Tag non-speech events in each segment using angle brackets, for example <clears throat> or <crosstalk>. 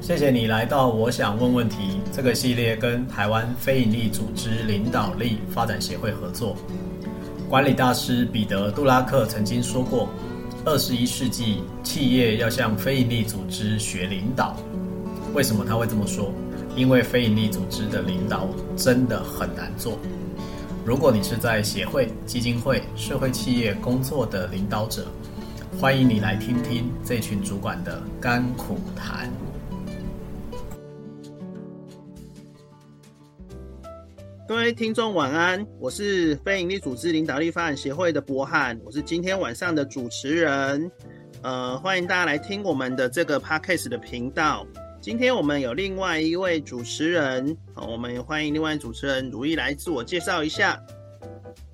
谢谢你来到我想问问题这个系列，跟台湾非营利组织领导力发展协会合作。管理大师彼得·杜拉克曾经说过：“二十一世纪企业要向非营利组织学领导。”为什么他会这么说？因为非营利组织的领导真的很难做。如果你是在协会、基金会、社会企业工作的领导者，欢迎你来听听这群主管的甘苦谈。各位听众晚安，我是非营利组织领导力发展协会的柏翰，我是今天晚上的主持人。呃，欢迎大家来听我们的这个 Podcast 的频道。今天我们有另外一位主持人，好，我们也欢迎另外一位主持人如意来自我介绍一下。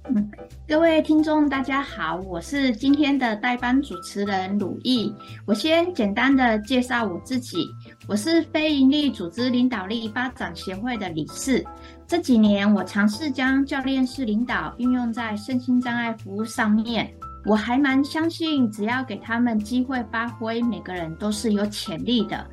<laughs> 各位听众大家好，我是今天的代班主持人鲁毅。我先简单的介绍我自己，我是非营利组织领导力发展协会的理事。这几年我尝试将教练式领导运用在身心障碍服务上面。我还蛮相信，只要给他们机会发挥，每个人都是有潜力的。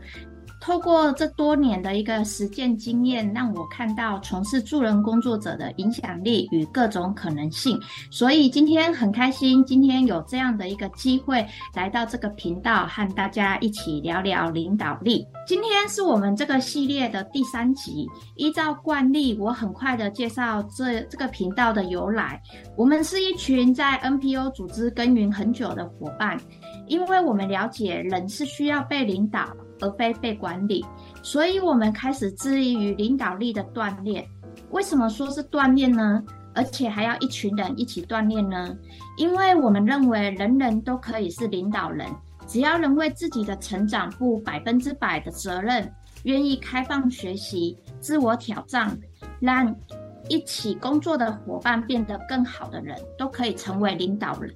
透过这多年的一个实践经验，让我看到从事助人工作者的影响力与各种可能性。所以今天很开心，今天有这样的一个机会来到这个频道，和大家一起聊聊领导力。今天是我们这个系列的第三集。依照惯例，我很快的介绍这这个频道的由来。我们是一群在 NPO 组织耕耘很久的伙伴，因为我们了解人是需要被领导。而非被管理，所以我们开始致力于领导力的锻炼。为什么说是锻炼呢？而且还要一群人一起锻炼呢？因为我们认为人人都可以是领导人，只要能为自己的成长负百分之百的责任，愿意开放学习、自我挑战，让一起工作的伙伴变得更好的人，都可以成为领导人。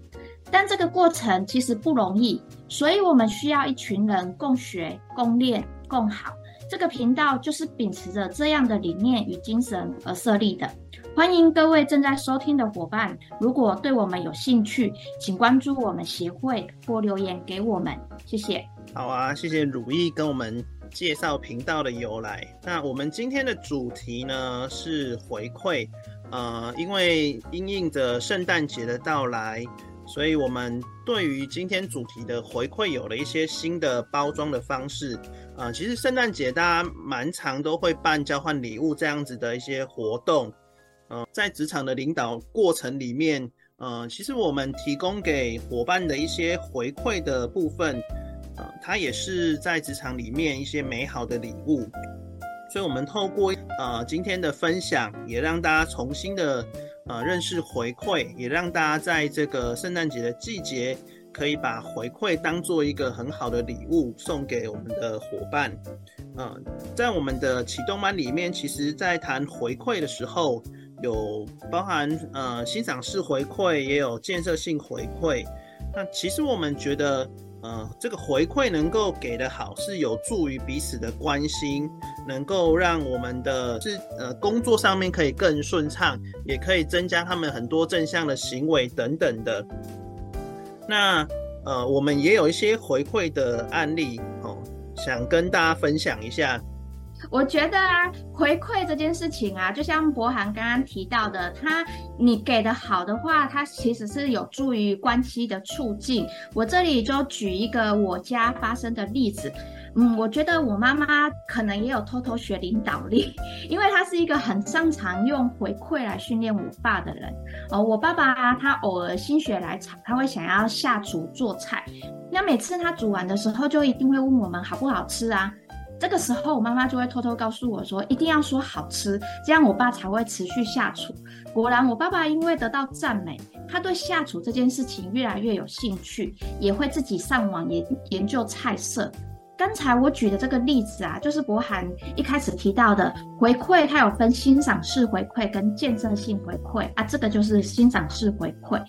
但这个过程其实不容易，所以我们需要一群人共学、共练、共好。这个频道就是秉持着这样的理念与精神而设立的。欢迎各位正在收听的伙伴，如果对我们有兴趣，请关注我们协会或留言给我们。谢谢。好啊，谢谢如意跟我们介绍频道的由来。那我们今天的主题呢是回馈，呃，因为因应着圣诞节的到来。所以，我们对于今天主题的回馈有了一些新的包装的方式。呃，其实圣诞节大家蛮常都会办交换礼物这样子的一些活动。呃，在职场的领导过程里面，呃，其实我们提供给伙伴的一些回馈的部分，呃，它也是在职场里面一些美好的礼物。所以，我们透过呃今天的分享，也让大家重新的。呃，认识回馈，也让大家在这个圣诞节的季节，可以把回馈当做一个很好的礼物送给我们的伙伴。呃，在我们的启动班里面，其实在谈回馈的时候，有包含呃欣赏式回馈，也有建设性回馈。那其实我们觉得。呃，这个回馈能够给的好，是有助于彼此的关心，能够让我们的是呃工作上面可以更顺畅，也可以增加他们很多正向的行为等等的。那呃，我们也有一些回馈的案例哦，想跟大家分享一下。我觉得啊，回馈这件事情啊，就像博涵刚刚提到的，他你给的好的话，它其实是有助于关系的促进。我这里就举一个我家发生的例子，嗯，我觉得我妈妈可能也有偷偷学领导力，<laughs> 因为她是一个很擅长用回馈来训练我爸的人。哦，我爸爸他偶尔心血来潮，他会想要下厨做菜，那每次他煮完的时候，就一定会问我们好不好吃啊。这个时候，我妈妈就会偷偷告诉我说：“一定要说好吃，这样我爸才会持续下厨。”果然，我爸爸因为得到赞美，他对下厨这件事情越来越有兴趣，也会自己上网研研究菜色。刚才我举的这个例子啊，就是博涵一开始提到的回馈，它有分欣赏式回馈跟建设性回馈啊，这个就是欣赏式回馈。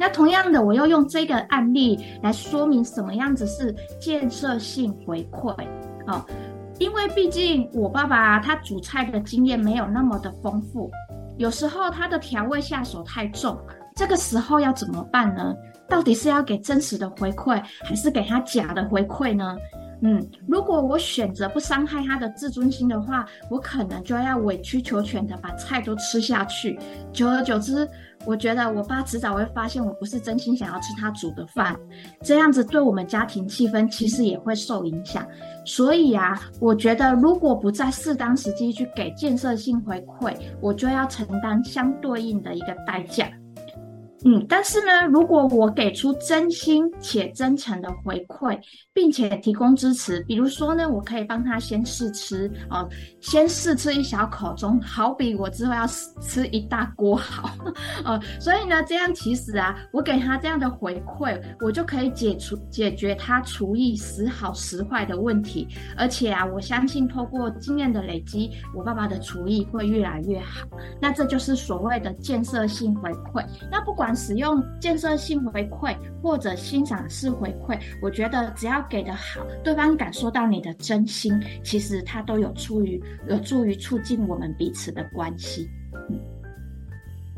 那同样的，我又用这个案例来说明什么样子是建设性回馈哦。因为毕竟我爸爸他煮菜的经验没有那么的丰富，有时候他的调味下手太重，这个时候要怎么办呢？到底是要给真实的回馈，还是给他假的回馈呢？嗯，如果我选择不伤害他的自尊心的话，我可能就要委曲求全的把菜都吃下去。久而久之，我觉得我爸迟早会发现我不是真心想要吃他煮的饭，这样子对我们家庭气氛其实也会受影响。所以啊，我觉得如果不在适当时机去给建设性回馈，我就要承担相对应的一个代价。嗯，但是呢，如果我给出真心且真诚的回馈，并且提供支持，比如说呢，我可以帮他先试吃哦，先试吃一小口，总好比我之后要吃一大锅好，呃，所以呢，这样其实啊，我给他这样的回馈，我就可以解除解决他厨艺时好时坏的问题，而且啊，我相信透过经验的累积，我爸爸的厨艺会越来越好，那这就是所谓的建设性回馈，那不管。使用建设性回馈或者欣赏式回馈，我觉得只要给得好，对方感受到你的真心，其实他都有助于有助于促进我们彼此的关系。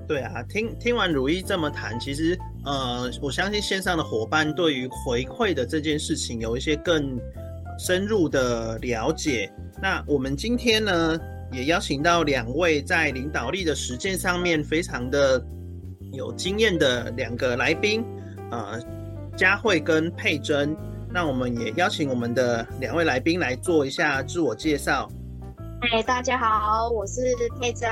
对啊，听听完如意这么谈，其实呃，我相信线上的伙伴对于回馈的这件事情有一些更深入的了解。那我们今天呢，也邀请到两位在领导力的实践上面非常的。有经验的两个来宾，呃，佳慧跟佩珍，那我们也邀请我们的两位来宾来做一下自我介绍。嗨，大家好，我是佩珍，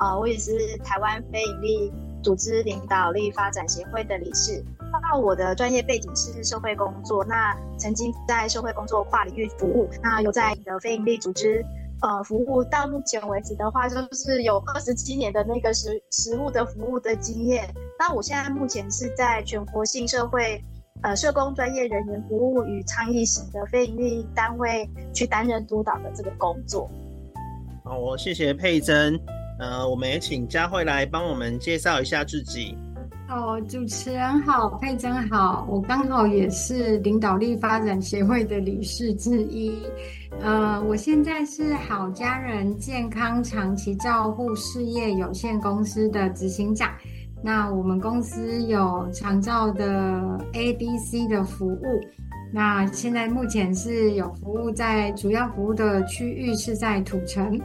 呃，我也是台湾非营利组织领导力发展协会的理事。那我的专业背景是社会工作，那曾经在社会工作跨领域服务，那有在的非营利组织。呃，服务到目前为止的话，就是有二十七年的那个实实务的服务的经验。那我现在目前是在全国性社会呃社工专业人员服务与倡议型的非营利单位去担任督导的这个工作。好，我谢谢佩珍。呃，我们也请佳慧来帮我们介绍一下自己。哦，主持人好，佩珍好，我刚好也是领导力发展协会的理事之一。呃，我现在是好家人健康长期照护事业有限公司的执行长。那我们公司有长照的 A、B、C 的服务。那现在目前是有服务在主要服务的区域是在土城。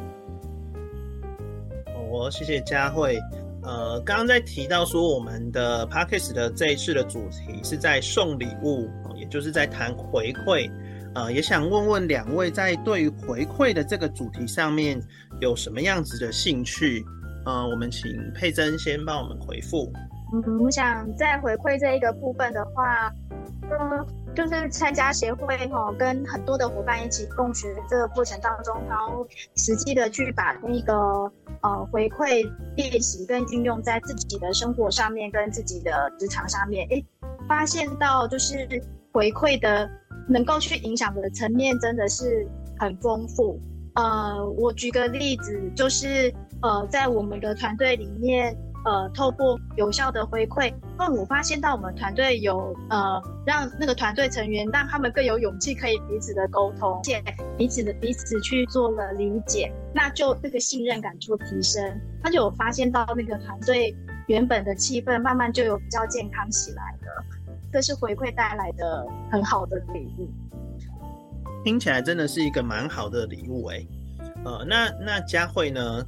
我谢谢佳慧。呃，刚刚在提到说我们的 Podcast 的这一次的主题是在送礼物，也就是在谈回馈。呃，也想问问两位，在对于回馈的这个主题上面有什么样子的兴趣？呃，我们请佩珍先帮我们回复。嗯，我想在回馈这一个部分的话，嗯。就是参加协会哈，跟很多的伙伴一起共学这个过程当中，然后实际的去把那个呃回馈练习跟运用在自己的生活上面，跟自己的职场上面，诶，发现到就是回馈的能够去影响的层面真的是很丰富。呃，我举个例子，就是呃在我们的团队里面。呃，透过有效的回馈，那我发现到我们团队有呃，让那个团队成员让他们更有勇气，可以彼此的沟通，且彼此的彼此去做了理解，那就这个信任感就提升，他就有发现到那个团队原本的气氛慢慢就有比较健康起来了，这是回馈带来的很好的礼物。听起来真的是一个蛮好的礼物哎，呃，那那佳慧呢？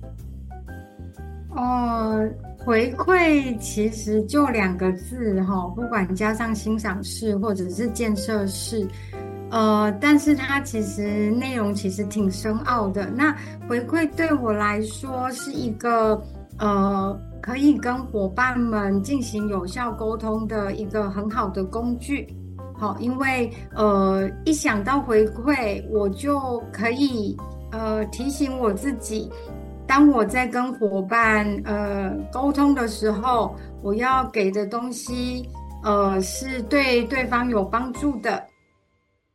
哦。回馈其实就两个字哈，不管加上欣赏式或者是建设式，呃，但是它其实内容其实挺深奥的。那回馈对我来说是一个呃，可以跟伙伴们进行有效沟通的一个很好的工具。好，因为呃，一想到回馈，我就可以呃提醒我自己。当我在跟伙伴呃沟通的时候，我要给的东西呃是对对方有帮助的，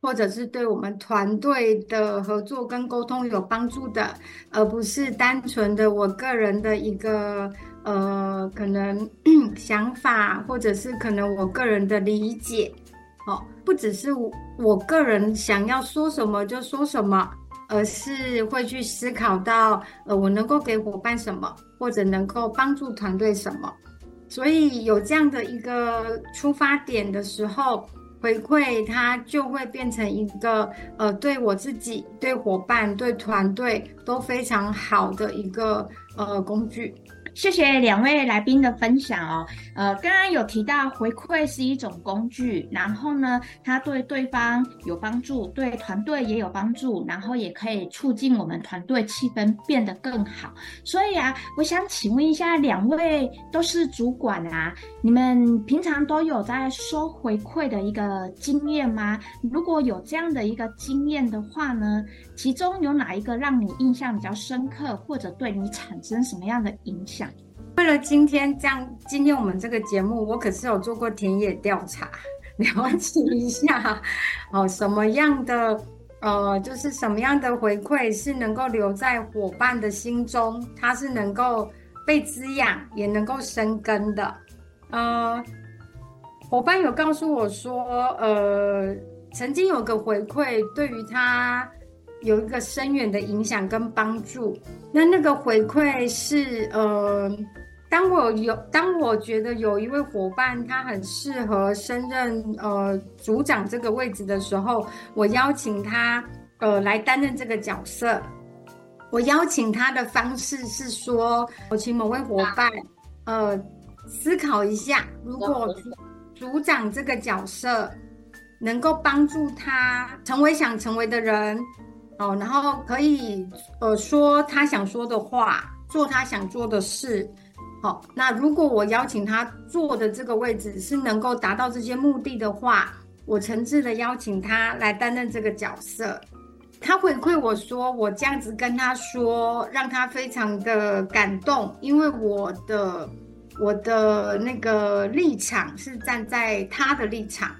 或者是对我们团队的合作跟沟通有帮助的，而不是单纯的我个人的一个呃可能 <clears throat> 想法，或者是可能我个人的理解。哦，不只是我我个人想要说什么就说什么。而是会去思考到，呃，我能够给伙伴什么，或者能够帮助团队什么。所以有这样的一个出发点的时候，回馈，它就会变成一个呃，对我自己、对伙伴、对团队都非常好的一个呃工具。谢谢两位来宾的分享哦。呃，刚刚有提到回馈是一种工具，然后呢，它对对方有帮助，对团队也有帮助，然后也可以促进我们团队气氛变得更好。所以啊，我想请问一下，两位都是主管啊，你们平常都有在收回馈的一个经验吗？如果有这样的一个经验的话呢，其中有哪一个让你印象比较深刻，或者对你产生什么样的影响？为了今天这样，今天我们这个节目，我可是有做过田野调查，<laughs> 了解一下哦，什么样的呃，就是什么样的回馈是能够留在伙伴的心中，它是能够被滋养，也能够生根的。呃，伙伴有告诉我说，呃，曾经有个回馈对于他有一个深远的影响跟帮助。那那个回馈是呃。当我有，当我觉得有一位伙伴他很适合升任呃组长这个位置的时候，我邀请他呃来担任这个角色。我邀请他的方式是说，我请某位伙伴呃思考一下，如果组组长这个角色能够帮助他成为想成为的人哦，然后可以呃说他想说的话，做他想做的事。好，那如果我邀请他坐的这个位置是能够达到这些目的的话，我诚挚的邀请他来担任这个角色。他回馈我说，我这样子跟他说，让他非常的感动，因为我的我的那个立场是站在他的立场，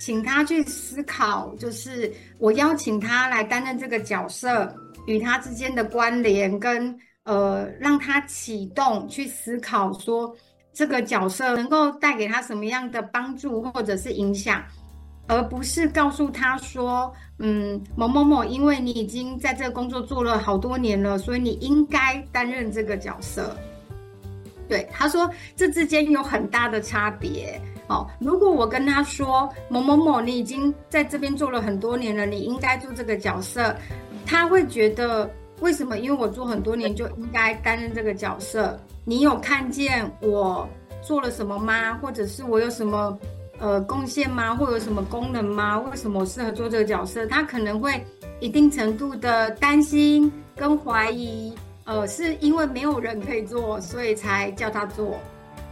请他去思考，就是我邀请他来担任这个角色与他之间的关联跟。呃，让他启动去思考，说这个角色能够带给他什么样的帮助或者是影响，而不是告诉他说，嗯，某某某，因为你已经在这个工作做了好多年了，所以你应该担任这个角色。对，他说这之间有很大的差别。哦，如果我跟他说，某某某，你已经在这边做了很多年了，你应该做这个角色，他会觉得。为什么？因为我做很多年就应该担任这个角色。你有看见我做了什么吗？或者是我有什么呃贡献吗？或有什么功能吗？为什么我适合做这个角色？他可能会一定程度的担心跟怀疑，呃，是因为没有人可以做，所以才叫他做，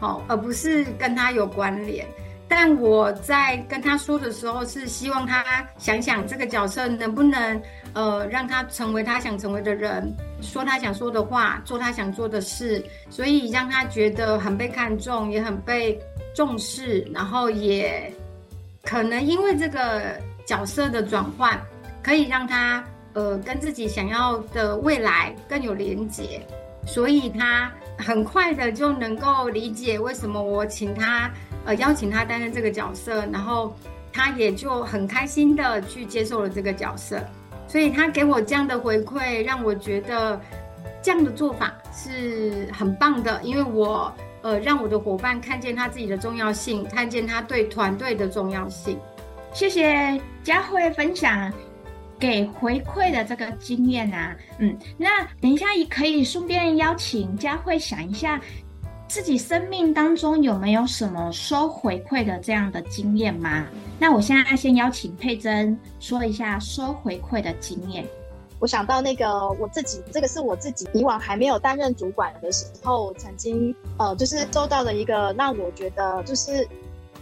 好，而不是跟他有关联。但我在跟他说的时候，是希望他想想这个角色能不能，呃，让他成为他想成为的人，说他想说的话，做他想做的事，所以让他觉得很被看重，也很被重视，然后也可能因为这个角色的转换，可以让他呃跟自己想要的未来更有连结，所以他很快的就能够理解为什么我请他。呃，邀请他担任这个角色，然后他也就很开心的去接受了这个角色，所以他给我这样的回馈，让我觉得这样的做法是很棒的，因为我呃让我的伙伴看见他自己的重要性，看见他对团队的重要性。谢谢佳慧分享给回馈的这个经验啊，嗯，那等一下也可以顺便邀请佳慧想一下。自己生命当中有没有什么收回馈的这样的经验吗？那我现在先邀请佩珍说一下收回馈的经验。我想到那个我自己，这个是我自己以往还没有担任主管的时候，曾经呃，就是收到了一个让我觉得就是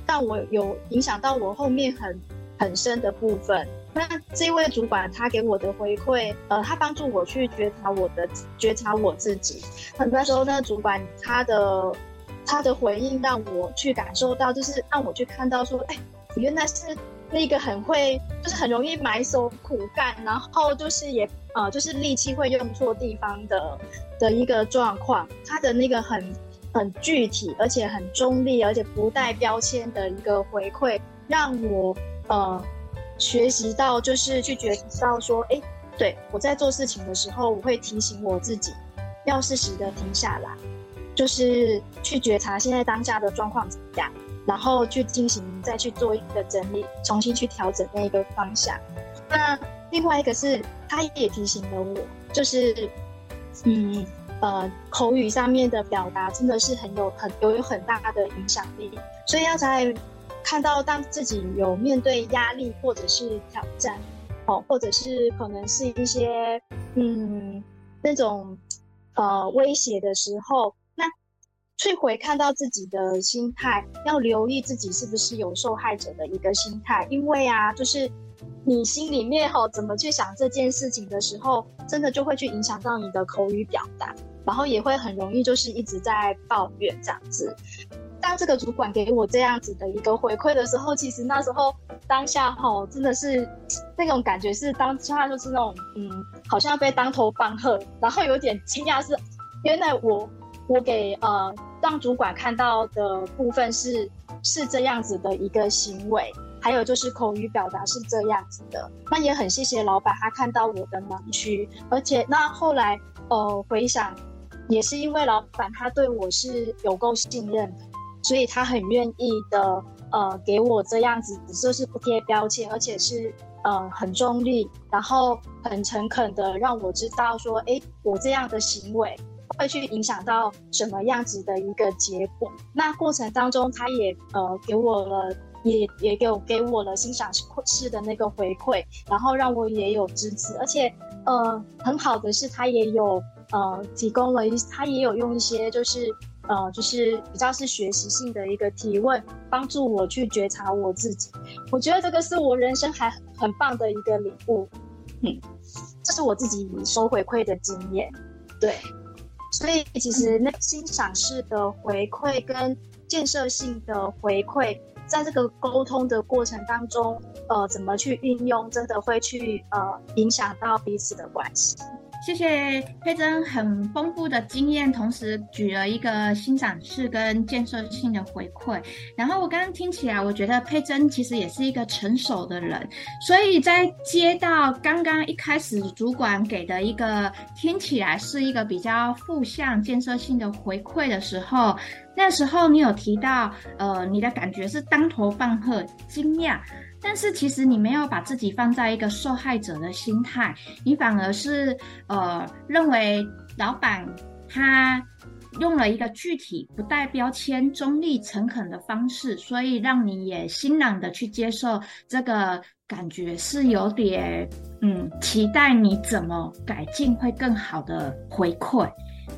让我有影响到我后面很很深的部分。那这位主管他给我的回馈，呃，他帮助我去觉察我的觉察我自己。很多时候呢，主管他的他的回应让我去感受到，就是让我去看到说，哎，原来是那个很会，就是很容易埋首苦干，然后就是也呃，就是力气会用错地方的的一个状况。他的那个很很具体，而且很中立，而且不带标签的一个回馈，让我呃。学习到就是去觉知到说，哎，对，我在做事情的时候，我会提醒我自己，要适时的停下来，就是去觉察现在当下的状况怎么样，然后去进行再去做一个整理，重新去调整那个方向。那另外一个是，他也提醒了我，就是嗯呃口语上面的表达真的是很有很有有很大的影响力，所以要在看到当自己有面对压力或者是挑战，哦，或者是可能是一些嗯那种呃威胁的时候。那去回看到自己的心态，要留意自己是不是有受害者的一个心态，因为啊，就是你心里面吼怎么去想这件事情的时候，真的就会去影响到你的口语表达，然后也会很容易就是一直在抱怨这样子。当这个主管给我这样子的一个回馈的时候，其实那时候当下哈真的是那种感觉是当下就是那种嗯，好像被当头棒喝，然后有点惊讶是原来我。我给呃让主管看到的部分是是这样子的一个行为，还有就是口语表达是这样子的。那也很谢谢老板，他看到我的盲区，而且那后来呃回想，也是因为老板他对我是有够信任，所以他很愿意的呃给我这样子，就是不贴标签，而且是呃很中立，然后很诚恳的让我知道说，哎，我这样的行为。会去影响到什么样子的一个结果？那过程当中，他也呃给我了，也也给我给我了欣赏式的那个回馈，然后让我也有支持，而且呃很好的是，他也有呃提供了一，他也有用一些就是呃就是比较是学习性的一个提问，帮助我去觉察我自己。我觉得这个是我人生还很棒的一个礼物，嗯，这是我自己收回馈的经验，对。所以，其实那欣赏式的回馈跟建设性的回馈，在这个沟通的过程当中，呃，怎么去运用，真的会去呃影响到彼此的关系。谢谢佩珍很丰富的经验，同时举了一个欣赏式跟建设性的回馈。然后我刚刚听起来，我觉得佩珍其实也是一个成熟的人，所以在接到刚刚一开始主管给的一个听起来是一个比较负向建设性的回馈的时候，那时候你有提到，呃，你的感觉是当头棒喝，惊讶。但是其实你没有把自己放在一个受害者的心态，你反而是呃认为老板他用了一个具体不带标签、中立诚恳的方式，所以让你也欣然的去接受这个感觉，是有点嗯期待你怎么改进会更好的回馈。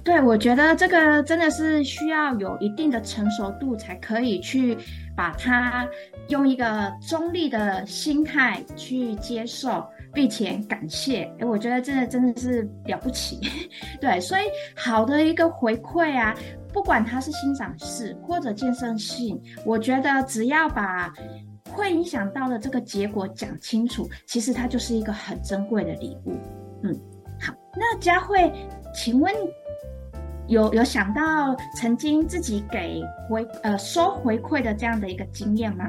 对，我觉得这个真的是需要有一定的成熟度才可以去把它用一个中立的心态去接受，并且感谢。诶，我觉得真的真的是了不起。<laughs> 对，所以好的一个回馈啊，不管它是欣赏式或者建设性，我觉得只要把会影响到的这个结果讲清楚，其实它就是一个很珍贵的礼物。嗯，好，那佳慧，请问。有有想到曾经自己给回呃收回馈的这样的一个经验吗？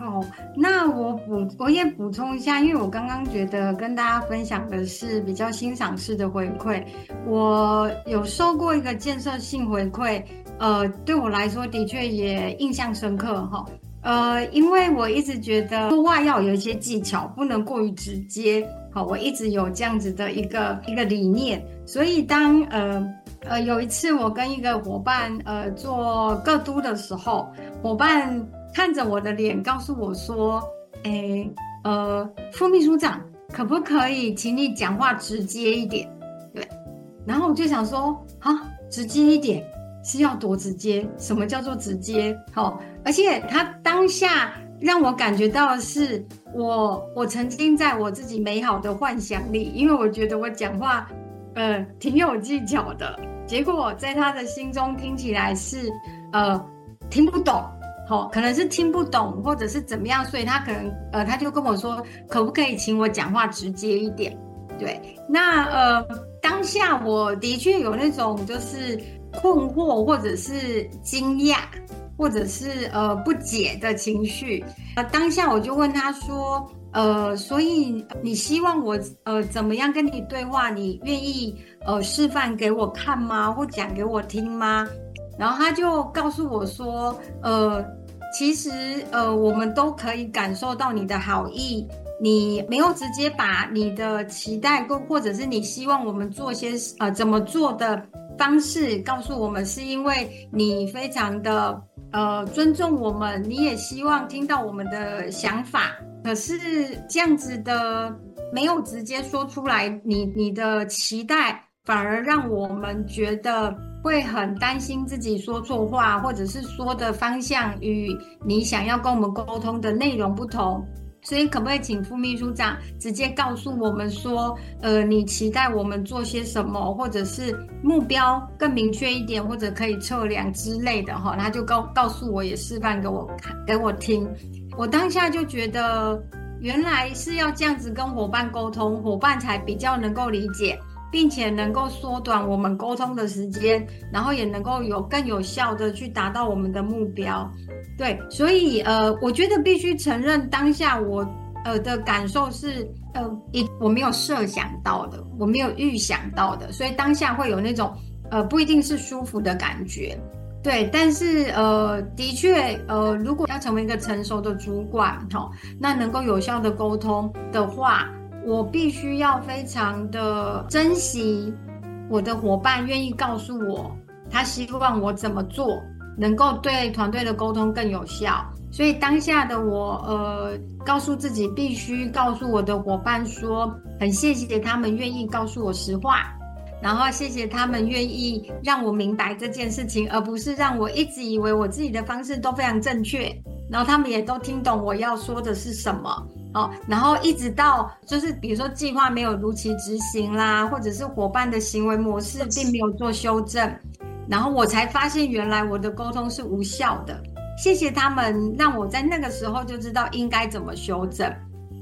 哦，那我补我也补充一下，因为我刚刚觉得跟大家分享的是比较欣赏式的回馈，我有收过一个建设性回馈，呃，对我来说的确也印象深刻哈，呃，因为我一直觉得说话要有一些技巧，不能过于直接，好，我一直有这样子的一个一个理念，所以当呃。呃，有一次我跟一个伙伴呃做个督的时候，伙伴看着我的脸，告诉我说：“诶，呃，副秘书长，可不可以请你讲话直接一点？”对，然后我就想说，啊，直接一点是要多直接？什么叫做直接？好、而且他当下让我感觉到的是我，我曾经在我自己美好的幻想里，因为我觉得我讲话，呃，挺有技巧的。结果在他的心中听起来是，呃，听不懂，好、可能是听不懂，或者是怎么样，所以他可能，呃，他就跟我说，可不可以请我讲话直接一点？对，那呃，当下我的确有那种就是困惑，或者是惊讶，或者是呃不解的情绪。呃，当下我就问他说。呃，所以你希望我呃怎么样跟你对话？你愿意呃示范给我看吗？或讲给我听吗？然后他就告诉我说，呃，其实呃，我们都可以感受到你的好意。你没有直接把你的期待，或或者是你希望我们做些呃怎么做的方式告诉我们，是因为你非常的呃尊重我们，你也希望听到我们的想法。可是这样子的没有直接说出来你，你的期待反而让我们觉得会很担心自己说错话，或者是说的方向与你想要跟我们沟通的内容不同。所以，可不可以请副秘书长直接告诉我们说，呃，你期待我们做些什么，或者是目标更明确一点，或者可以测量之类的哈？他就告告诉我，也示范给我看，给我听。我当下就觉得，原来是要这样子跟伙伴沟通，伙伴才比较能够理解，并且能够缩短我们沟通的时间，然后也能够有更有效的去达到我们的目标。对，所以呃，我觉得必须承认，当下我呃的感受是呃一我没有设想到的，我没有预想到的，所以当下会有那种呃不一定是舒服的感觉。对，但是呃的确呃，如果要成为一个成熟的主管哈、哦，那能够有效的沟通的话，我必须要非常的珍惜我的伙伴愿意告诉我他希望我怎么做。能够对团队的沟通更有效，所以当下的我，呃，告诉自己必须告诉我的伙伴说，很谢谢他们愿意告诉我实话，然后谢谢他们愿意让我明白这件事情，而不是让我一直以为我自己的方式都非常正确，然后他们也都听懂我要说的是什么，哦，然后一直到就是比如说计划没有如期执行啦，或者是伙伴的行为模式并没有做修正。然后我才发现，原来我的沟通是无效的。谢谢他们，让我在那个时候就知道应该怎么修正，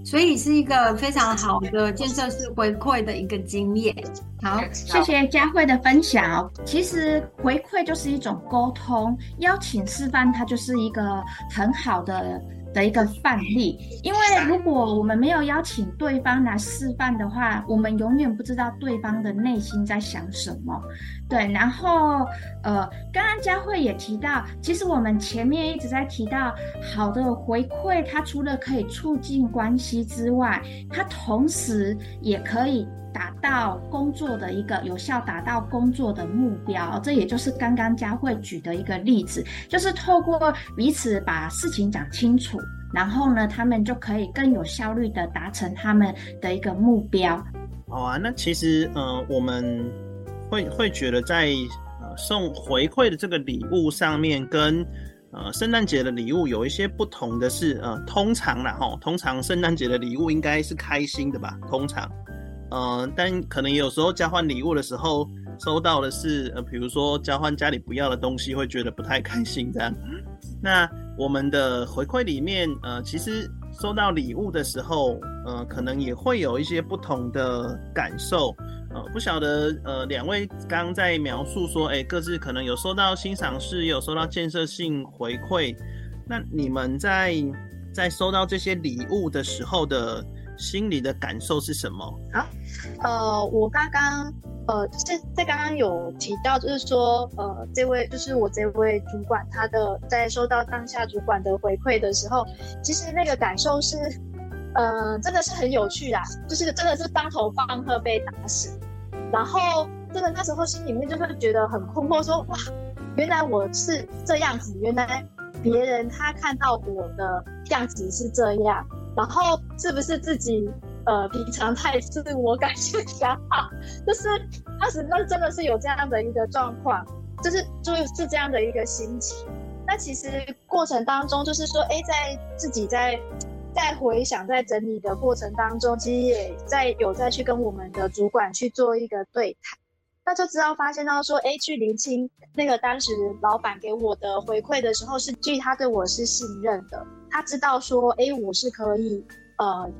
所以是一个非常好的建设式回馈的一个经验。好，谢谢佳慧的分享。其实回馈就是一种沟通，邀请示范它就是一个很好的。的一个范例，因为如果我们没有邀请对方来示范的话，我们永远不知道对方的内心在想什么。对，然后呃，刚刚佳慧也提到，其实我们前面一直在提到，好的回馈，它除了可以促进关系之外，它同时也可以。达到工作的一个有效，达到工作的目标，这也就是刚刚佳慧举的一个例子，就是透过彼此把事情讲清楚，然后呢，他们就可以更有效率的达成他们的一个目标。好啊，那其实呃，我们会会觉得在呃送回馈的这个礼物上面，跟呃圣诞节的礼物有一些不同的是，呃，通常啦齁，通常圣诞节的礼物应该是开心的吧，通常。呃，但可能有时候交换礼物的时候，收到的是呃，比如说交换家里不要的东西，会觉得不太开心这样。那我们的回馈里面，呃，其实收到礼物的时候，呃，可能也会有一些不同的感受。呃，不晓得呃，两位刚刚在描述说，哎，各自可能有收到欣赏是，有收到建设性回馈。那你们在在收到这些礼物的时候的。心里的感受是什么？好，呃，我刚刚呃，是在刚刚有提到，就是说，呃，这位就是我这位主管，他的在收到当下主管的回馈的时候，其实那个感受是，呃，真的是很有趣啦，就是真的是当头棒喝被打死，然后真的那时候心里面就会觉得很困惑，说哇，原来我是这样子，原来别人他看到我的样子是这样。然后是不是自己呃平常太自我感觉良好，就是当时那真的是有这样的一个状况，就是就是这样的一个心情。那其实过程当中就是说，哎，在自己在在回想在整理的过程当中，其实也在有在去跟我们的主管去做一个对谈，那就知道发现到说，哎，去厘清那个当时老板给我的回馈的时候，是基于他对我是信任的。他知道说，哎，我是可以，呃，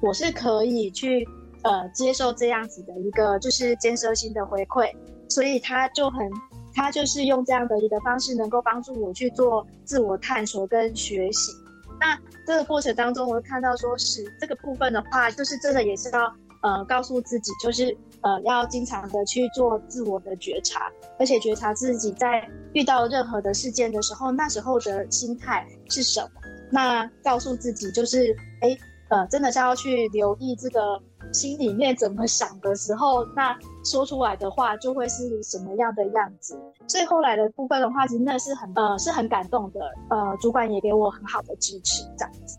我是可以去，呃，接受这样子的一个就是建设性的回馈，所以他就很，他就是用这样的一个方式，能够帮助我去做自我探索跟学习。那这个过程当中，我会看到说是这个部分的话，就是真的也是要呃告诉自己，就是呃要经常的去做自我的觉察，而且觉察自己在遇到任何的事件的时候，那时候的心态是什么。那告诉自己，就是哎呃真的是要去留意这个。心里面怎么想的时候，那说出来的话就会是什么样的样子。所以后来的部分的话，其实那是很呃是很感动的。呃，主管也给我很好的支持，这样子。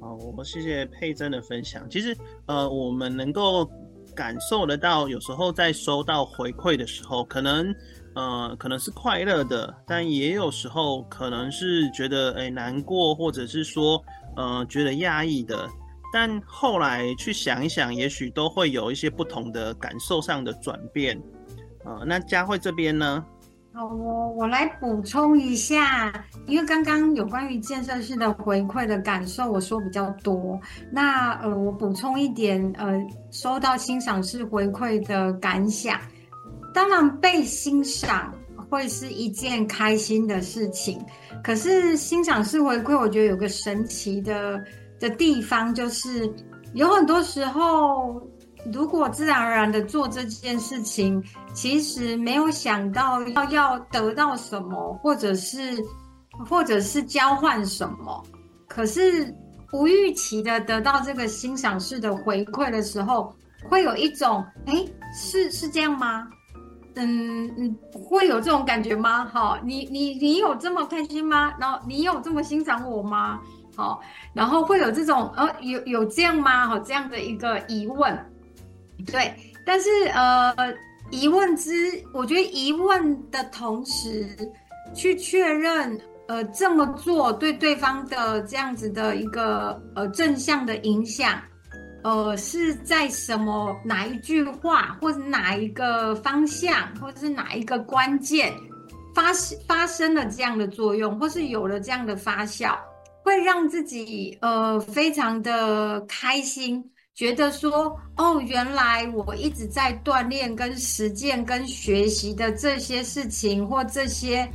好，我谢谢佩珍的分享。其实呃，我们能够感受得到，有时候在收到回馈的时候，可能呃可能是快乐的，但也有时候可能是觉得哎难过，或者是说呃觉得压抑的。但后来去想一想，也许都会有一些不同的感受上的转变。呃，那佳慧这边呢？好，我我来补充一下，因为刚刚有关于建设式的回馈的感受，我说比较多。那呃，我补充一点，呃，收到欣赏式回馈的感想，当然被欣赏会是一件开心的事情。可是欣赏式回馈，我觉得有个神奇的。的地方就是有很多时候，如果自然而然的做这件事情，其实没有想到要要得到什么，或者是或者是交换什么，可是无预期的得到这个欣赏式的回馈的时候，会有一种哎，是是这样吗？嗯嗯，会有这种感觉吗？好，你你你有这么开心吗？然后你有这么欣赏我吗？好，然后会有这种呃，有有这样吗？好，这样的一个疑问，对，但是呃，疑问之，我觉得疑问的同时，去确认呃，这么做对对方的这样子的一个呃正向的影响，呃，是在什么哪一句话，或者哪一个方向，或者是哪一个关键发发生了这样的作用，或是有了这样的发酵。会让自己呃非常的开心，觉得说哦，原来我一直在锻炼、跟实践、跟学习的这些事情，或这些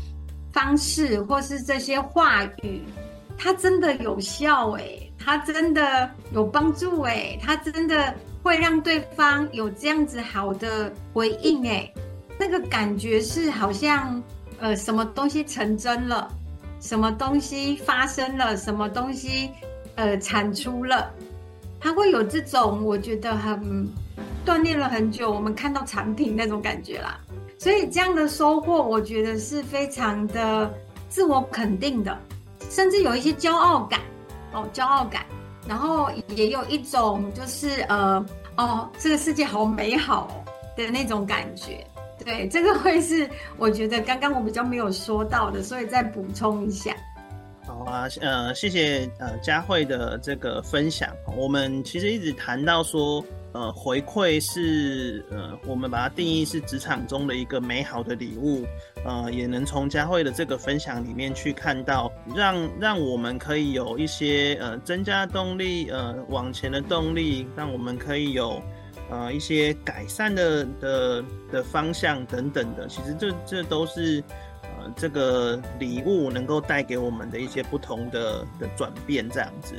方式，或是这些话语，它真的有效诶，它真的有帮助诶，它真的会让对方有这样子好的回应诶，那个感觉是好像呃什么东西成真了。什么东西发生了？什么东西，呃，产出了？它会有这种我觉得很锻炼了很久，我们看到产品那种感觉啦。所以这样的收获，我觉得是非常的自我肯定的，甚至有一些骄傲感哦，骄傲感。然后也有一种就是呃，哦，这个世界好美好的那种感觉。对，这个会是我觉得刚刚我比较没有说到的，所以再补充一下。好啊，呃，谢谢呃佳慧的这个分享。我们其实一直谈到说，呃，回馈是呃，我们把它定义是职场中的一个美好的礼物。呃，也能从佳慧的这个分享里面去看到，让让我们可以有一些呃增加动力，呃往前的动力，让我们可以有。呃，一些改善的的的方向等等的，其实这这都是呃这个礼物能够带给我们的一些不同的的转变，这样子。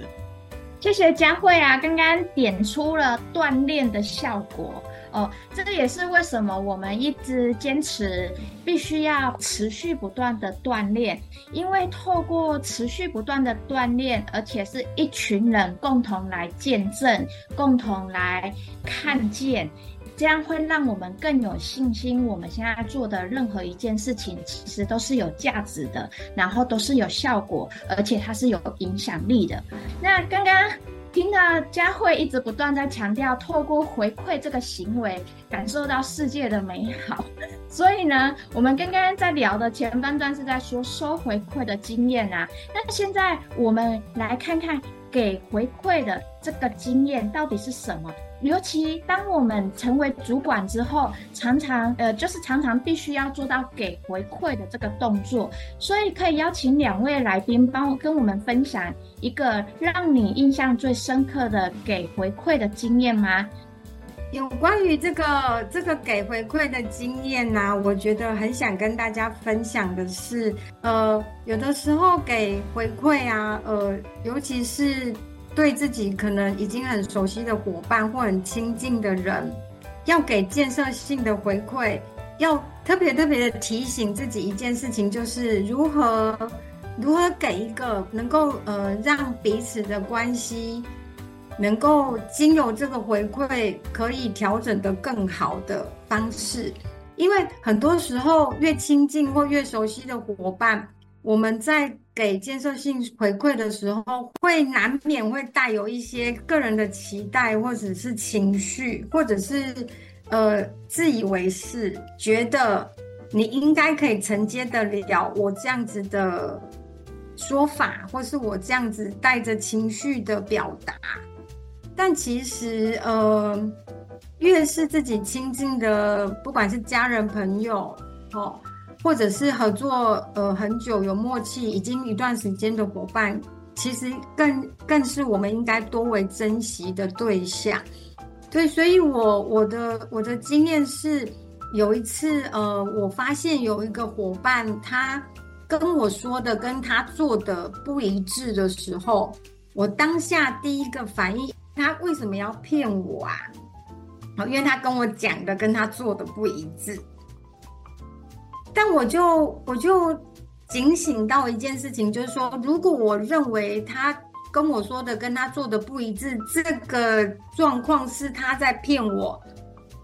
谢谢佳慧啊，刚刚点出了锻炼的效果。哦，这个也是为什么我们一直坚持必须要持续不断的锻炼，因为透过持续不断的锻炼，而且是一群人共同来见证、共同来看见，这样会让我们更有信心。我们现在做的任何一件事情，其实都是有价值的，然后都是有效果，而且它是有影响力的。那刚刚。听到佳慧一直不断在强调，透过回馈这个行为，感受到世界的美好。所以呢，我们刚刚在聊的前半段是在说收回馈的经验啊。那现在我们来看看给回馈的这个经验到底是什么。尤其当我们成为主管之后，常常呃，就是常常必须要做到给回馈的这个动作，所以可以邀请两位来宾帮跟我们分享一个让你印象最深刻的给回馈的经验吗？有关于这个这个给回馈的经验呢、我觉得很想跟大家分享的是，呃，有的时候给回馈啊，呃，尤其是。对自己可能已经很熟悉的伙伴或很亲近的人，要给建设性的回馈，要特别特别的提醒自己一件事情，就是如何如何给一个能够呃让彼此的关系能够经由这个回馈可以调整的更好的方式，因为很多时候越亲近或越熟悉的伙伴，我们在给建设性回馈的时候，会难免会带有一些个人的期待，或者是情绪，或者是呃自以为是，觉得你应该可以承接得了我这样子的说法，或是我这样子带着情绪的表达。但其实，呃，越是自己亲近的，不管是家人、朋友，哦。或者是合作呃很久有默契，已经一段时间的伙伴，其实更更是我们应该多为珍惜的对象。对，所以我我的我的经验是，有一次呃，我发现有一个伙伴，他跟我说的跟他做的不一致的时候，我当下第一个反应，他为什么要骗我啊？因为他跟我讲的跟他做的不一致。但我就我就警醒到一件事情，就是说，如果我认为他跟我说的跟他做的不一致，这个状况是他在骗我，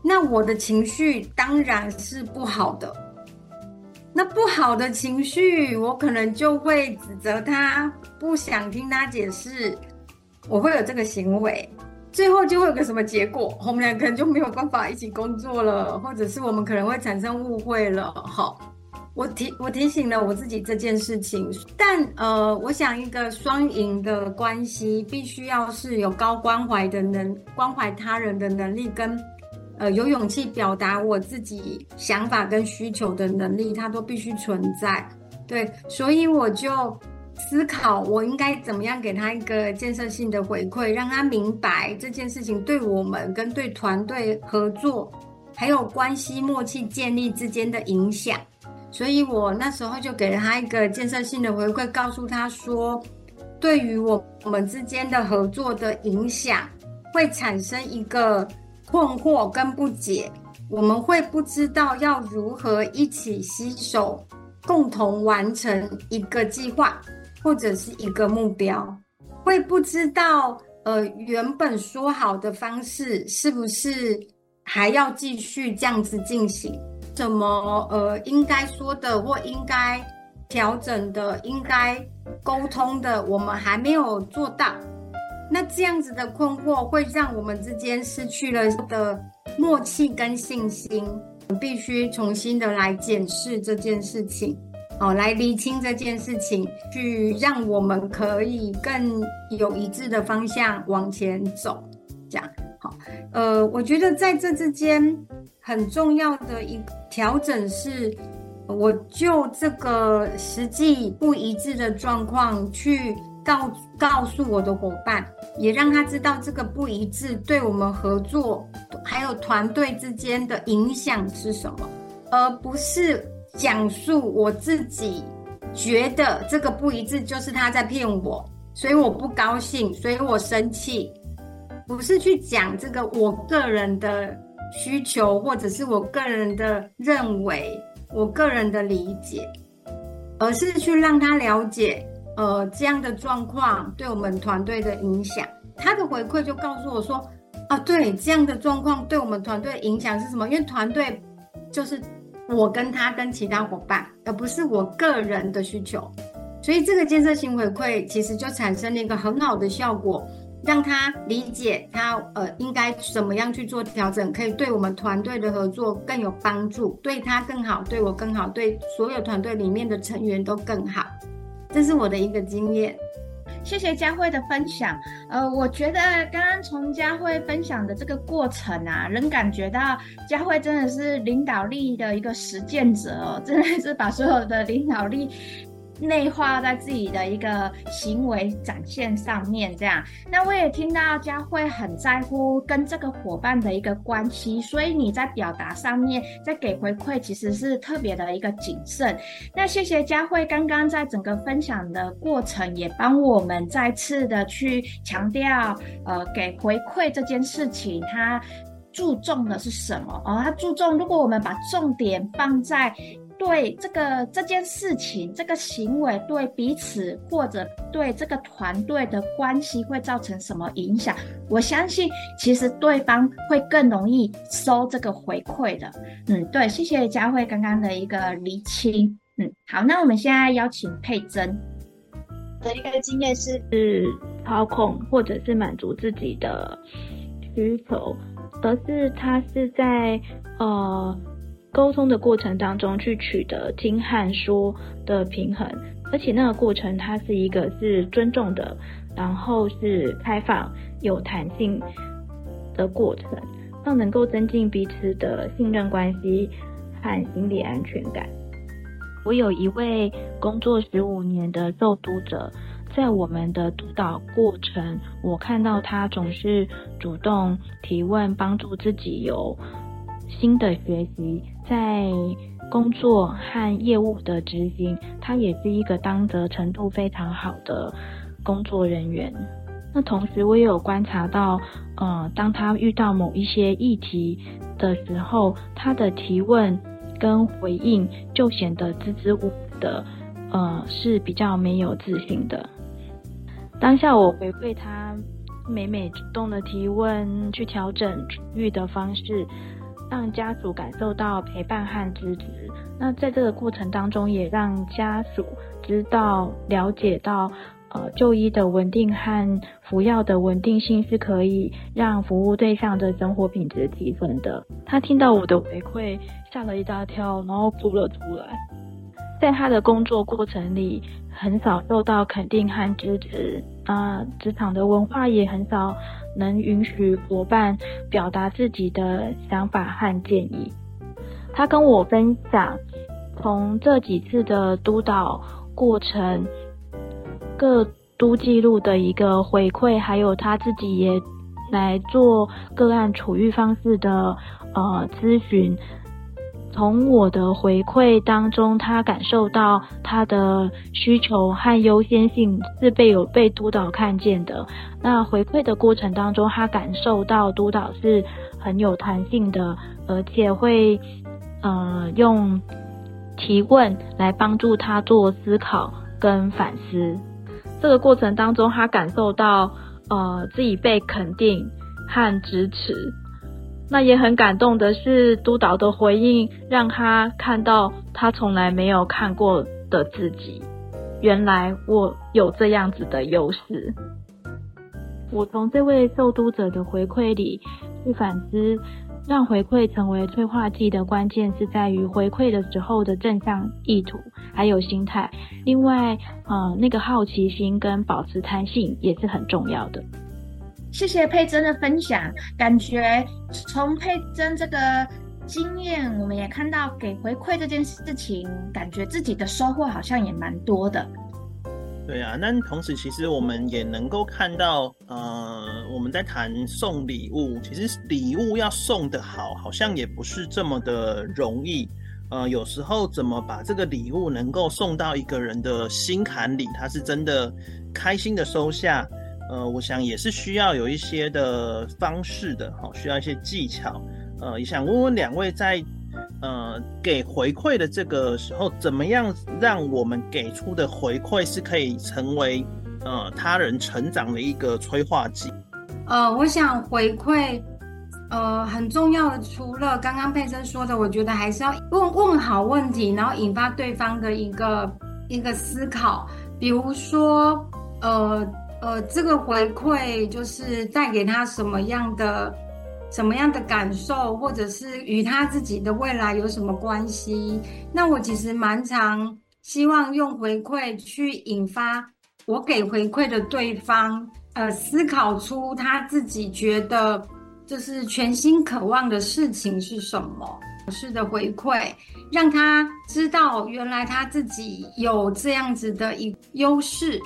那我的情绪当然是不好的。那不好的情绪，我可能就会指责他，不想听他解释，我会有这个行为。最后就会有个什么结果，我们俩可能就没有办法一起工作了，或者是我们可能会产生误会了。好，我提我提醒了我自己这件事情，但呃，我想一个双赢的关系，必须要是有高关怀的能关怀他人的能力，跟呃有勇气表达我自己想法跟需求的能力，它都必须存在。对，所以我就。思考我应该怎么样给他一个建设性的回馈，让他明白这件事情对我们跟对团队合作，还有关系默契建立之间的影响。所以我那时候就给了他一个建设性的回馈，告诉他说，对于我们之间的合作的影响，会产生一个困惑跟不解，我们会不知道要如何一起携手，共同完成一个计划。或者是一个目标，会不知道，呃，原本说好的方式是不是还要继续这样子进行？什么，呃，应该说的或应该调整的、应该沟通的，我们还没有做到。那这样子的困惑会让我们之间失去了的默契跟信心，必须重新的来检视这件事情。好，来厘清这件事情，去让我们可以更有一致的方向往前走。这样好，呃，我觉得在这之间很重要的一调整是，我就这个实际不一致的状况去告告诉我的伙伴，也让他知道这个不一致对我们合作还有团队之间的影响是什么，而不是。讲述我自己觉得这个不一致，就是他在骗我，所以我不高兴，所以我生气。不是去讲这个我个人的需求，或者是我个人的认为，我个人的理解，而是去让他了解，呃，这样的状况对我们团队的影响。他的回馈就告诉我说，啊，对，这样的状况对我们团队影响是什么？因为团队就是。我跟他跟其他伙伴，而不是我个人的需求，所以这个建设性回馈其实就产生了一个很好的效果，让他理解他呃应该怎么样去做调整，可以对我们团队的合作更有帮助，对他更好，对我更好，对所有团队里面的成员都更好，这是我的一个经验。谢谢佳慧的分享。呃，我觉得刚刚从佳慧分享的这个过程啊，能感觉到佳慧真的是领导力的一个实践者哦，真的是把所有的领导力内化在自己的一个行为展现上面。这样，那我也听到佳慧很在乎跟这个伙伴的一个关系，所以你在表达上面，在给回馈其实是特别的一个谨慎。那谢谢佳慧刚刚在整个分享的过程，也帮我们再次的去强调，呃，给回馈这件事情，它注重的是什么？哦，它注重，如果我们把重点放在对这个这件事情、这个行为对彼此或者对这个团队的关系会造成什么影响，我相信其实对方会更容易收这个回馈的。嗯，对，谢谢佳慧刚刚的一个厘清。嗯，好，那我们现在邀请佩珍。的一个经验是，操控或者是满足自己的需求，而是他是在呃沟通的过程当中去取得听和说的平衡，而且那个过程它是一个是尊重的，然后是开放有弹性的过程，那能够增进彼此的信任关系和心理安全感。我有一位工作十五年的受督者，在我们的督导过程，我看到他总是主动提问，帮助自己有新的学习，在工作和业务的执行，他也是一个当责程度非常好的工作人员。那同时，我也有观察到，呃，当他遇到某一些议题的时候，他的提问。跟回应就显得支支吾吾的，呃，是比较没有自信的。当下我回馈他，每每主动的提问，去调整处遇的方式，让家属感受到陪伴和支持。那在这个过程当中，也让家属知道、了解到。呃，就医的稳定和服药的稳定性是可以让服务对象的生活品质提升的。他听到我的回馈，吓了一大跳，然后哭了出来。在他的工作过程里，很少受到肯定和支持，啊、职场的文化也很少能允许伙伴表达自己的想法和建议。他跟我分享，从这几次的督导过程。各督记录的一个回馈，还有他自己也来做个案处遇方式的呃咨询。从我的回馈当中，他感受到他的需求和优先性是被有被督导看见的。那回馈的过程当中，他感受到督导是很有弹性的，而且会呃用提问来帮助他做思考跟反思。这个过程当中，他感受到呃自己被肯定和支持，那也很感动的是督导的回应，让他看到他从来没有看过的自己，原来我有这样子的优势。我从这位受督者的回馈里去反思。让回馈成为催化剂的关键是在于回馈的时候的正向意图，还有心态。另外，呃，那个好奇心跟保持弹性也是很重要的。谢谢佩珍的分享，感觉从佩珍这个经验，我们也看到给回馈这件事情，感觉自己的收获好像也蛮多的。对啊，那同时其实我们也能够看到，呃，我们在谈送礼物，其实礼物要送得好，好像也不是这么的容易。呃，有时候怎么把这个礼物能够送到一个人的心坎里，他是真的开心的收下，呃，我想也是需要有一些的方式的，好，需要一些技巧。呃，也想问问两位在。呃，给回馈的这个时候，怎么样让我们给出的回馈是可以成为呃他人成长的一个催化剂？呃，我想回馈，呃，很重要的，除了刚刚佩珍说的，我觉得还是要问问好问题，然后引发对方的一个一个思考。比如说，呃呃，这个回馈就是带给他什么样的？什么样的感受，或者是与他自己的未来有什么关系？那我其实蛮常希望用回馈去引发我给回馈的对方，呃，思考出他自己觉得就是全心渴望的事情是什么。式的回馈，让他知道原来他自己有这样子的一优势。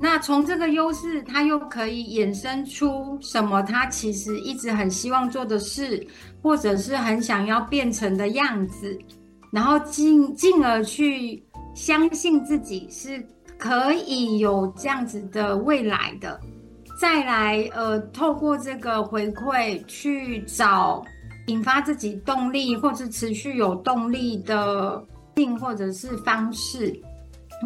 那从这个优势，他又可以衍生出什么？他其实一直很希望做的事，或者是很想要变成的样子，然后进进而去相信自己是可以有这样子的未来的。再来，呃，透过这个回馈去找引发自己动力，或者持续有动力的定或者是方式。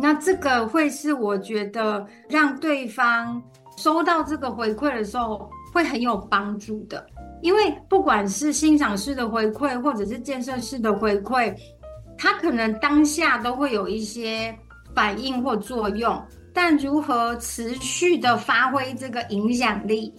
那这个会是我觉得让对方收到这个回馈的时候会很有帮助的，因为不管是欣赏式的回馈或者是建设式的回馈，他可能当下都会有一些反应或作用，但如何持续的发挥这个影响力，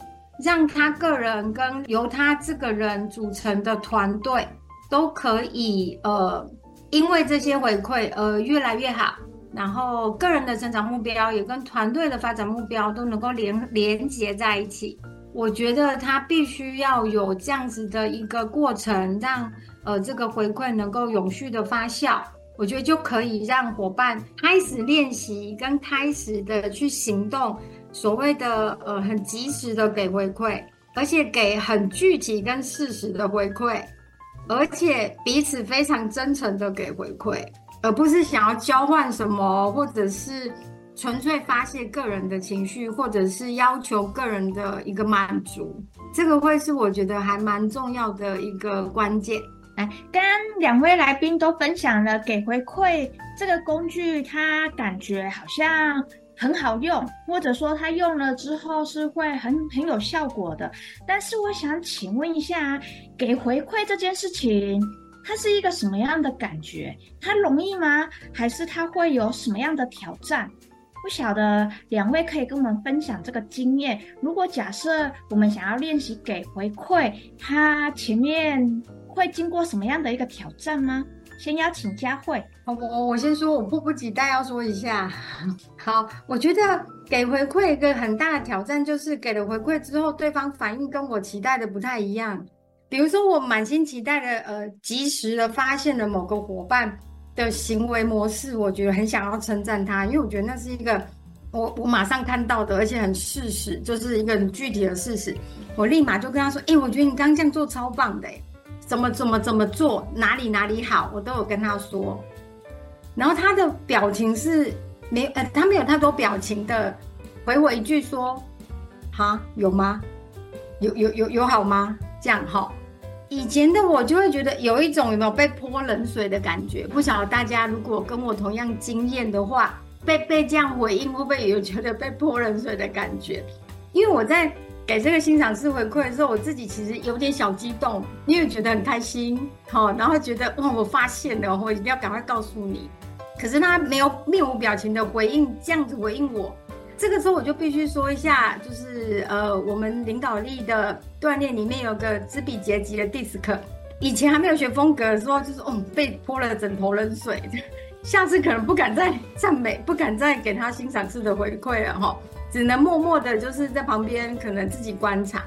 让他个人跟由他这个人组成的团队都可以呃，因为这些回馈而越来越好。然后个人的成长目标也跟团队的发展目标都能够连连接在一起。我觉得他必须要有这样子的一个过程，让呃这个回馈能够永续的发酵。我觉得就可以让伙伴开始练习跟开始的去行动，所谓的呃很及时的给回馈，而且给很具体跟事实的回馈，而且彼此非常真诚的给回馈。而不是想要交换什么，或者是纯粹发泄个人的情绪，或者是要求个人的一个满足，这个会是我觉得还蛮重要的一个关键。来，刚两位来宾都分享了给回馈这个工具，他感觉好像很好用，或者说他用了之后是会很很有效果的。但是我想请问一下，给回馈这件事情。它是一个什么样的感觉？它容易吗？还是它会有什么样的挑战？不晓得两位可以跟我们分享这个经验。如果假设我们想要练习给回馈，它前面会经过什么样的一个挑战吗？先邀请佳慧。我我我先说，我迫不及待要说一下。<laughs> 好，我觉得给回馈一个很大的挑战就是给了回馈之后，对方反应跟我期待的不太一样。比如说，我满心期待的，呃，及时的发现了某个伙伴的行为模式，我觉得很想要称赞他，因为我觉得那是一个我我马上看到的，而且很事实，就是一个很具体的事实。我立马就跟他说：“哎，我觉得你刚刚这样做超棒的，怎么怎么怎么做，哪里哪里好，我都有跟他说。”然后他的表情是没，呃，他没有太多表情的回我一句说：“哈，有吗？有有有有好吗？这样哈。”以前的我就会觉得有一种有没有被泼冷水的感觉，不晓得大家如果跟我同样经验的话，被被这样回应会不会有觉得被泼冷水的感觉？因为我在给这个欣赏式回馈的时候，我自己其实有点小激动，因为觉得很开心，好，然后觉得哇，我发现了，我一定要赶快告诉你。可是他没有面无表情的回应，这样子回应我。这个时候我就必须说一下，就是呃，我们领导力的锻炼里面有个知彼解己的 DISC，以前还没有学风格的时候，就是哦被泼了整头冷水，<laughs> 下次可能不敢再赞美，不敢再给他欣赏式的回馈了哈，只能默默的就是在旁边可能自己观察。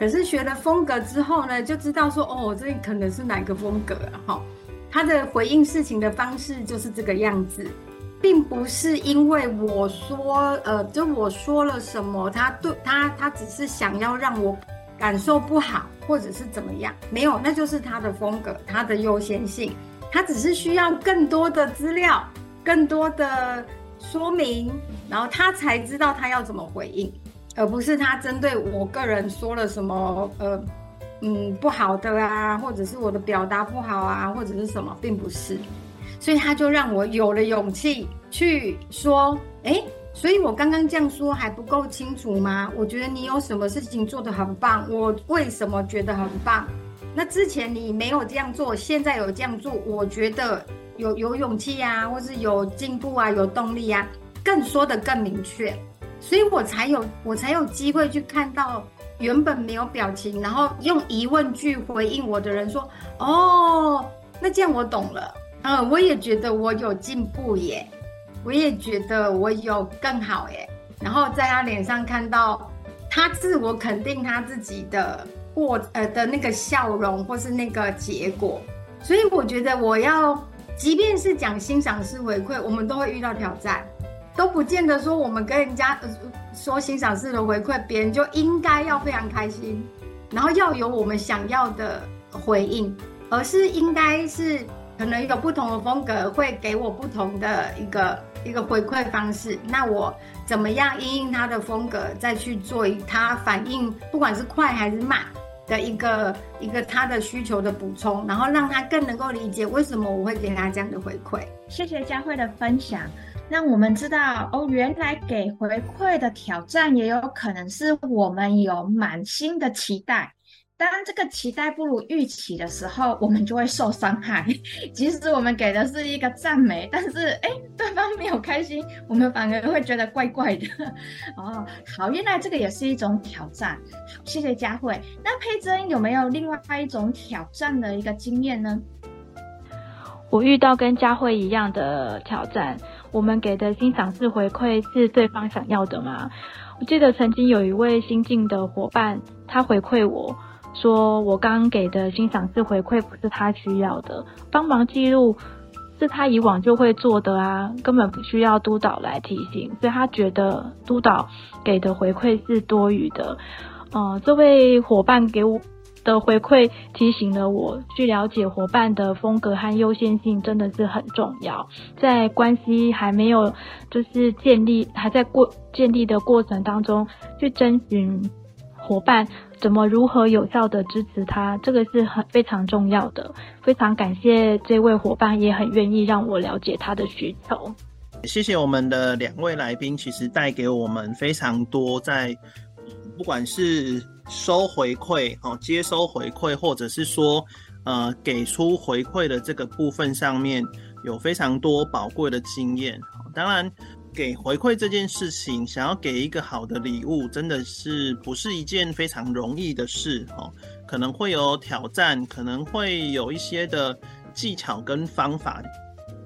可是学了风格之后呢，就知道说哦，这可能是哪个风格啊哈，他的回应事情的方式就是这个样子。并不是因为我说，呃，就我说了什么，他对他，他只是想要让我感受不好，或者是怎么样？没有，那就是他的风格，他的优先性，他只是需要更多的资料，更多的说明，然后他才知道他要怎么回应，而不是他针对我个人说了什么，呃，嗯，不好的啊，或者是我的表达不好啊，或者是什么，并不是。所以他就让我有了勇气去说，诶，所以我刚刚这样说还不够清楚吗？我觉得你有什么事情做得很棒，我为什么觉得很棒？那之前你没有这样做，现在有这样做，我觉得有有勇气啊，或是有进步啊，有动力啊，更说得更明确，所以我才有我才有机会去看到原本没有表情，然后用疑问句回应我的人说，哦，那这样我懂了。嗯，我也觉得我有进步耶，我也觉得我有更好耶。然后在他脸上看到他自我肯定他自己的过呃的那个笑容，或是那个结果，所以我觉得我要，即便是讲欣赏式回馈，我们都会遇到挑战，都不见得说我们跟人家说欣赏式的回馈，别人就应该要非常开心，然后要有我们想要的回应，而是应该是可能有不同的风格会给我不同的一个一个回馈方式，那我怎么样因应他的风格再去做他反应，不管是快还是慢。的一个一个他的需求的补充，然后让他更能够理解为什么我会给他这样的回馈。谢谢佳慧的分享，让我们知道哦，原来给回馈的挑战也有可能是我们有满心的期待。当这个期待不如预期的时候，我们就会受伤害。<laughs> 即使我们给的是一个赞美，但是哎，对方没有开心，我们反而会觉得怪怪的。<laughs> 哦，好，原来这个也是一种挑战。好，谢谢佳慧。那佩珍有没有另外一种挑战的一个经验呢？我遇到跟佳慧一样的挑战。我们给的欣赏式回馈是对方想要的吗？我记得曾经有一位新进的伙伴，他回馈我。说我刚给的欣赏式回馈不是他需要的，帮忙记录是他以往就会做的啊，根本不需要督导来提醒，所以他觉得督导给的回馈是多余的。呃，这位伙伴给我的回馈提醒了我，去了解伙伴的风格和优先性真的是很重要，在关系还没有就是建立，还在过建立的过程当中去征询伙伴。怎么如何有效的支持他？这个是很非常重要的。非常感谢这位伙伴，也很愿意让我了解他的需求。谢谢我们的两位来宾，其实带给我们非常多在，不管是收回馈哦，接收回馈，或者是说呃给出回馈的这个部分上面，有非常多宝贵的经验。当然。给回馈这件事情，想要给一个好的礼物，真的是不是一件非常容易的事哦。可能会有挑战，可能会有一些的技巧跟方法。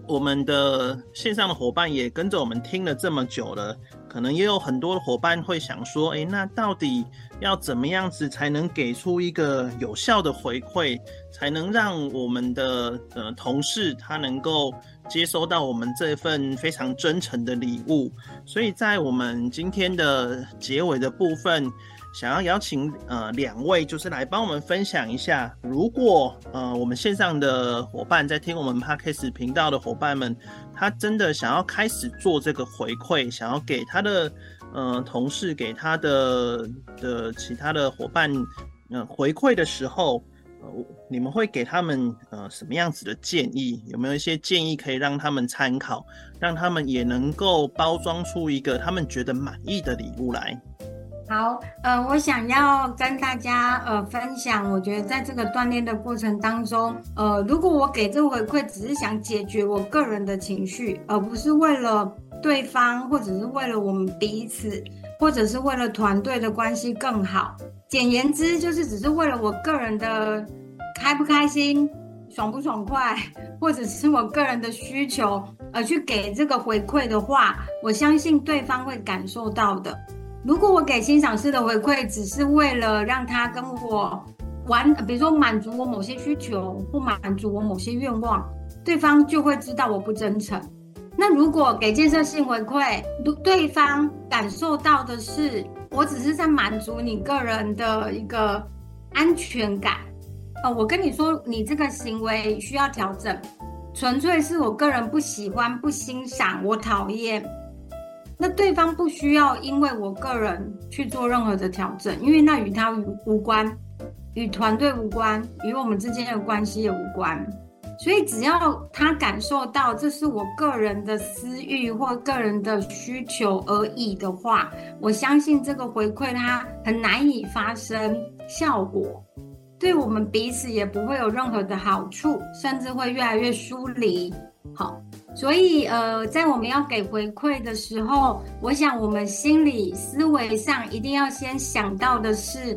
我们的线上的伙伴也跟着我们听了这么久了，可能也有很多的伙伴会想说：诶，那到底要怎么样子才能给出一个有效的回馈，才能让我们的呃同事他能够。接收到我们这份非常真诚的礼物，所以在我们今天的结尾的部分，想要邀请呃两位，就是来帮我们分享一下，如果呃我们线上的伙伴在听我们 Podcast 频道的伙伴们，他真的想要开始做这个回馈，想要给他的呃同事，给他的的其他的伙伴，呃回馈的时候。呃你们会给他们呃什么样子的建议？有没有一些建议可以让他们参考，让他们也能够包装出一个他们觉得满意的礼物来？好，呃，我想要跟大家呃分享，我觉得在这个锻炼的过程当中，呃，如果我给这个回馈只是想解决我个人的情绪，而不是为了对方，或者是为了我们彼此，或者是为了团队的关系更好。简言之，就是只是为了我个人的开不开心、爽不爽快，或者是我个人的需求而去给这个回馈的话，我相信对方会感受到的。如果我给欣赏式的回馈，只是为了让他跟我玩，比如说满足我某些需求或满足我某些愿望，对方就会知道我不真诚。那如果给建设性回馈，对方感受到的是。我只是在满足你个人的一个安全感，呃，我跟你说，你这个行为需要调整，纯粹是我个人不喜欢、不欣赏、我讨厌。那对方不需要因为我个人去做任何的调整，因为那与他无关，与团队无关，与我们之间的关系也无关。所以，只要他感受到这是我个人的私欲或个人的需求而已的话，我相信这个回馈他很难以发生效果，对我们彼此也不会有任何的好处，甚至会越来越疏离。好，所以呃，在我们要给回馈的时候，我想我们心理思维上一定要先想到的是，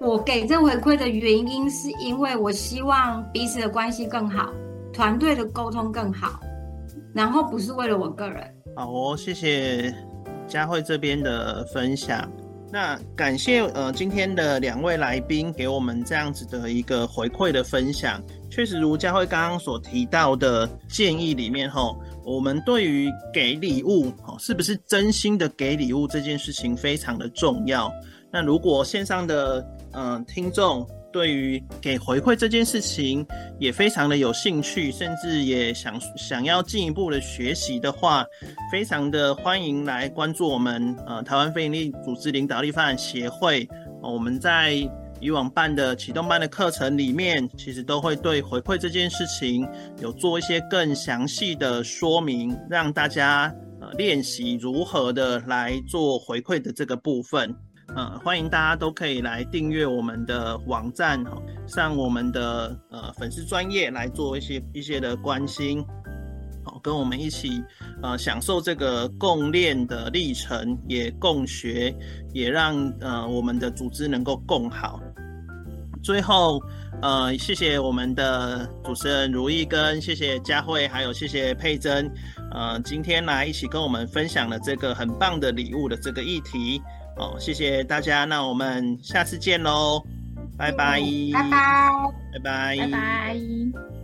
我给这回馈的原因是因为我希望彼此的关系更好。团队的沟通更好，然后不是为了我个人。好哦，谢谢佳慧这边的分享。那感谢呃今天的两位来宾给我们这样子的一个回馈的分享，确实如佳慧刚刚所提到的建议里面吼，我们对于给礼物哦，是不是真心的给礼物这件事情非常的重要。那如果线上的嗯、听众，对于给回馈这件事情也非常的有兴趣，甚至也想想要进一步的学习的话，非常的欢迎来关注我们呃台湾非营利组织领导力发展协会。我们在以往办的启动班的课程里面，其实都会对回馈这件事情有做一些更详细的说明，让大家呃练习如何的来做回馈的这个部分。嗯，欢迎大家都可以来订阅我们的网站，上我们的呃粉丝专业来做一些一些的关心，好，跟我们一起呃享受这个共练的历程，也共学，也让呃我们的组织能够共好。最后，呃，谢谢我们的主持人如意跟谢谢佳慧，还有谢谢佩珍，呃，今天来一起跟我们分享了这个很棒的礼物的这个议题。好，谢谢大家，那我们下次见喽，拜拜，拜拜，拜拜，拜拜。